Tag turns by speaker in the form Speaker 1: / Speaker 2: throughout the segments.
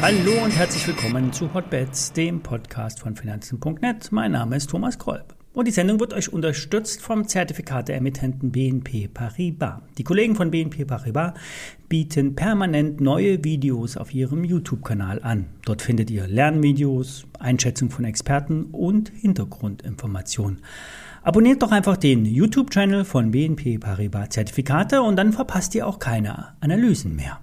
Speaker 1: Hallo und herzlich willkommen zu Hotbets, dem Podcast von Finanzen.net. Mein Name ist Thomas Kolb. Und die Sendung wird euch unterstützt vom Zertifikateemittenten BNP Paribas. Die Kollegen von BNP Paribas bieten permanent neue Videos auf ihrem YouTube-Kanal an. Dort findet ihr Lernvideos, Einschätzung von Experten und Hintergrundinformationen. Abonniert doch einfach den YouTube-Channel von BNP Paribas Zertifikate und dann verpasst ihr auch keine Analysen mehr.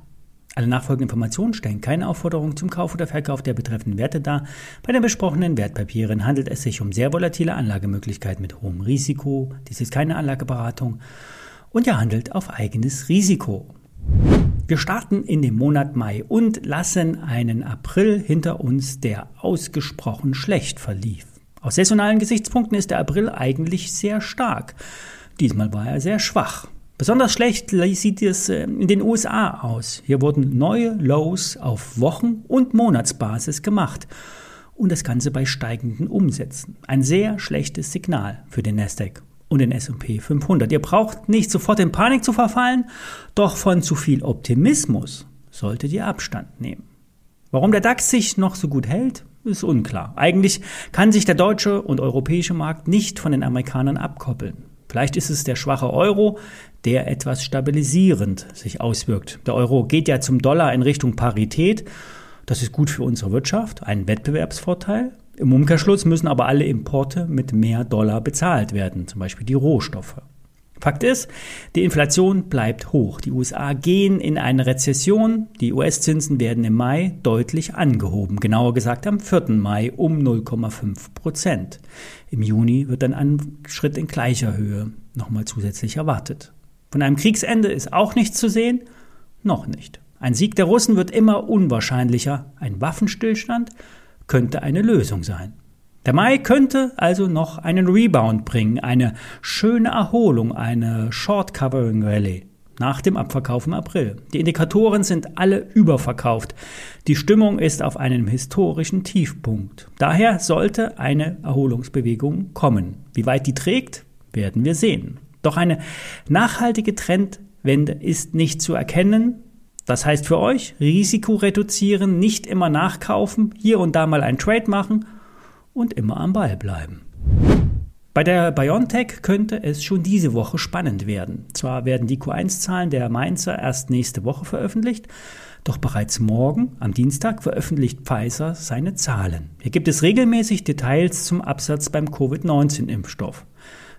Speaker 1: Alle nachfolgenden Informationen stellen keine Aufforderung zum Kauf oder Verkauf der betreffenden Werte dar. Bei den besprochenen Wertpapieren handelt es sich um sehr volatile Anlagemöglichkeiten mit hohem Risiko. Dies ist keine Anlageberatung und ihr handelt auf eigenes Risiko. Wir starten in den Monat Mai und lassen einen April hinter uns, der ausgesprochen schlecht verlief. Aus saisonalen Gesichtspunkten ist der April eigentlich sehr stark. Diesmal war er sehr schwach. Besonders schlecht sieht es äh, in den USA aus. Hier wurden neue Lows auf Wochen- und Monatsbasis gemacht. Und das Ganze bei steigenden Umsätzen. Ein sehr schlechtes Signal für den Nasdaq und den S&P 500. Ihr braucht nicht sofort in Panik zu verfallen, doch von zu viel Optimismus solltet ihr Abstand nehmen. Warum der DAX sich noch so gut hält, ist unklar. Eigentlich kann sich der deutsche und europäische Markt nicht von den Amerikanern abkoppeln. Vielleicht ist es der schwache Euro, der etwas stabilisierend sich auswirkt. Der Euro geht ja zum Dollar in Richtung Parität. Das ist gut für unsere Wirtschaft, ein Wettbewerbsvorteil. Im Umkehrschluss müssen aber alle Importe mit mehr Dollar bezahlt werden, zum Beispiel die Rohstoffe. Fakt ist, die Inflation bleibt hoch. Die USA gehen in eine Rezession. Die US-Zinsen werden im Mai deutlich angehoben. Genauer gesagt am 4. Mai um 0,5 Prozent. Im Juni wird dann ein Schritt in gleicher Höhe nochmal zusätzlich erwartet. Von einem Kriegsende ist auch nichts zu sehen. Noch nicht. Ein Sieg der Russen wird immer unwahrscheinlicher. Ein Waffenstillstand könnte eine Lösung sein. Der Mai könnte also noch einen Rebound bringen, eine schöne Erholung, eine Short Covering Rally nach dem Abverkauf im April. Die Indikatoren sind alle überverkauft. Die Stimmung ist auf einem historischen Tiefpunkt. Daher sollte eine Erholungsbewegung kommen. Wie weit die trägt, werden wir sehen. Doch eine nachhaltige Trendwende ist nicht zu erkennen. Das heißt für euch, Risiko reduzieren, nicht immer nachkaufen, hier und da mal ein Trade machen und immer am Ball bleiben. Bei der BioNTech könnte es schon diese Woche spannend werden. Zwar werden die Q1-Zahlen der Mainzer erst nächste Woche veröffentlicht, doch bereits morgen, am Dienstag, veröffentlicht Pfizer seine Zahlen. Hier gibt es regelmäßig Details zum Absatz beim Covid-19-Impfstoff.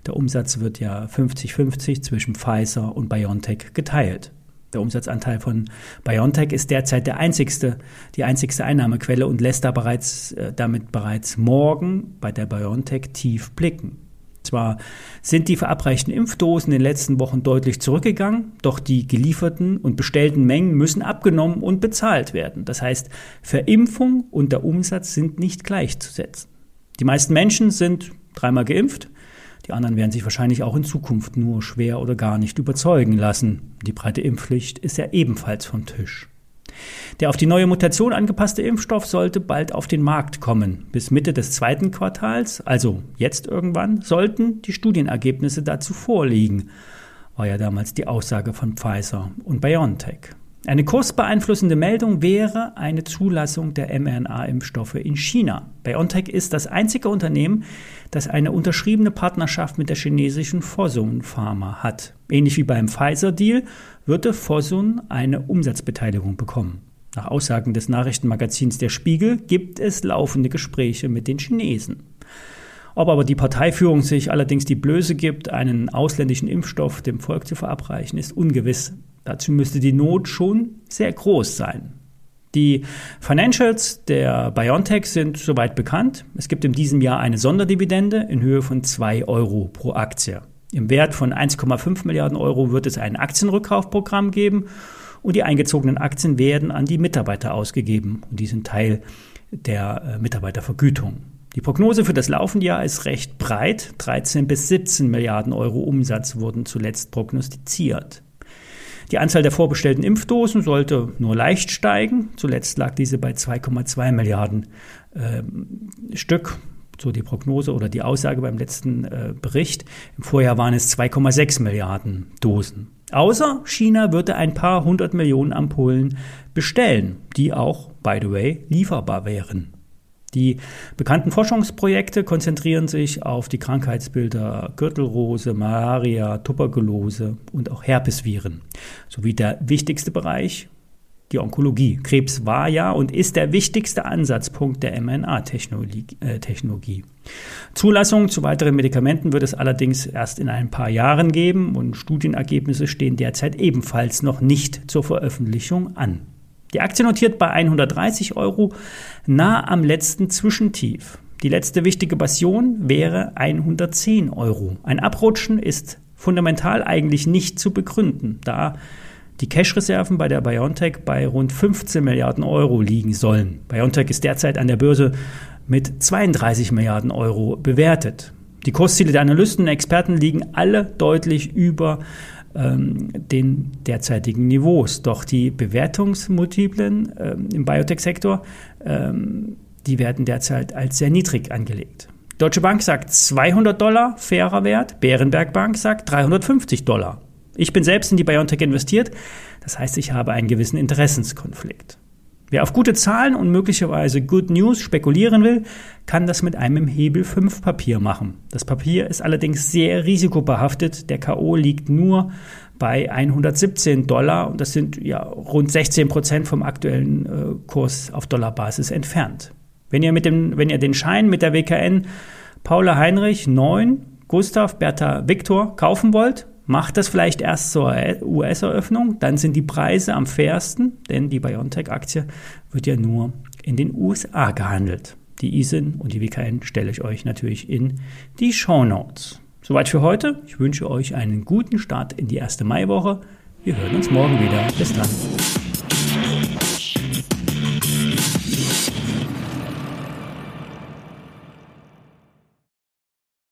Speaker 1: Der Umsatz wird ja 50-50 zwischen Pfizer und BioNTech geteilt. Der Umsatzanteil von BioNTech ist derzeit der einzigste, die einzigste Einnahmequelle und lässt da bereits, äh, damit bereits morgen bei der BioNTech tief blicken. Zwar sind die verabreichten Impfdosen in den letzten Wochen deutlich zurückgegangen, doch die gelieferten und bestellten Mengen müssen abgenommen und bezahlt werden. Das heißt, Verimpfung und der Umsatz sind nicht gleichzusetzen. Die meisten Menschen sind dreimal geimpft, die anderen werden sich wahrscheinlich auch in Zukunft nur schwer oder gar nicht überzeugen lassen. Die breite Impfpflicht ist ja ebenfalls vom Tisch. Der auf die neue Mutation angepasste Impfstoff sollte bald auf den Markt kommen. Bis Mitte des zweiten Quartals, also jetzt irgendwann, sollten die Studienergebnisse dazu vorliegen, war ja damals die Aussage von Pfizer und BioNTech. Eine kursbeeinflussende Meldung wäre eine Zulassung der mRNA-Impfstoffe in China. BioNTech ist das einzige Unternehmen, das eine unterschriebene Partnerschaft mit der chinesischen Fosun Pharma hat. Ähnlich wie beim Pfizer-Deal würde Fosun eine Umsatzbeteiligung bekommen. Nach Aussagen des Nachrichtenmagazins Der Spiegel gibt es laufende Gespräche mit den Chinesen. Ob aber die Parteiführung sich allerdings die Blöße gibt, einen ausländischen Impfstoff dem Volk zu verabreichen, ist ungewiss. Dazu müsste die Not schon sehr groß sein. Die Financials der BioNTech sind soweit bekannt. Es gibt in diesem Jahr eine Sonderdividende in Höhe von 2 Euro pro Aktie. Im Wert von 1,5 Milliarden Euro wird es ein Aktienrückkaufprogramm geben und die eingezogenen Aktien werden an die Mitarbeiter ausgegeben und die sind Teil der äh, Mitarbeitervergütung. Die Prognose für das laufende Jahr ist recht breit. 13 bis 17 Milliarden Euro Umsatz wurden zuletzt prognostiziert. Die Anzahl der vorbestellten Impfdosen sollte nur leicht steigen. Zuletzt lag diese bei 2,2 Milliarden äh, Stück. So die Prognose oder die Aussage beim letzten äh, Bericht. Im Vorjahr waren es 2,6 Milliarden Dosen. Außer China würde ein paar hundert Millionen Ampullen bestellen, die auch by the way, lieferbar wären. Die bekannten Forschungsprojekte konzentrieren sich auf die Krankheitsbilder Gürtelrose, Malaria, Tuberkulose und auch Herpesviren, sowie der wichtigste Bereich, die Onkologie. Krebs war ja und ist der wichtigste Ansatzpunkt der mRNA-Technologie. Zulassungen zu weiteren Medikamenten wird es allerdings erst in ein paar Jahren geben und Studienergebnisse stehen derzeit ebenfalls noch nicht zur Veröffentlichung an. Die Aktie notiert bei 130 Euro, nah am letzten Zwischentief. Die letzte wichtige Passion wäre 110 Euro. Ein Abrutschen ist fundamental eigentlich nicht zu begründen, da die Cash-Reserven bei der BioNTech bei rund 15 Milliarden Euro liegen sollen. BioNTech ist derzeit an der Börse mit 32 Milliarden Euro bewertet. Die Kursziele der Analysten und Experten liegen alle deutlich über ähm, den derzeitigen Niveaus. Doch die Bewertungsmultiplen ähm, im Biotech-Sektor, ähm, die werden derzeit als sehr niedrig angelegt. Deutsche Bank sagt 200 Dollar, fairer Wert. Bärenberg Bank sagt 350 Dollar. Ich bin selbst in die Biontech investiert, das heißt, ich habe einen gewissen Interessenskonflikt. Wer auf gute Zahlen und möglicherweise Good News spekulieren will, kann das mit einem Hebel 5 Papier machen. Das Papier ist allerdings sehr risikobehaftet. Der KO liegt nur bei 117 Dollar und das sind ja rund 16 Prozent vom aktuellen äh, Kurs auf Dollarbasis entfernt. Wenn ihr, mit dem, wenn ihr den Schein mit der WKN Paula Heinrich 9, Gustav Bertha Viktor kaufen wollt, Macht das vielleicht erst zur US-Eröffnung, dann sind die Preise am fairsten, denn die BioNTech-Aktie wird ja nur in den USA gehandelt. Die ISIN und die WKN stelle ich euch natürlich in die Show Notes. Soweit für heute. Ich wünsche euch einen guten Start in die erste Maiwoche. Wir hören uns morgen wieder. Bis dann.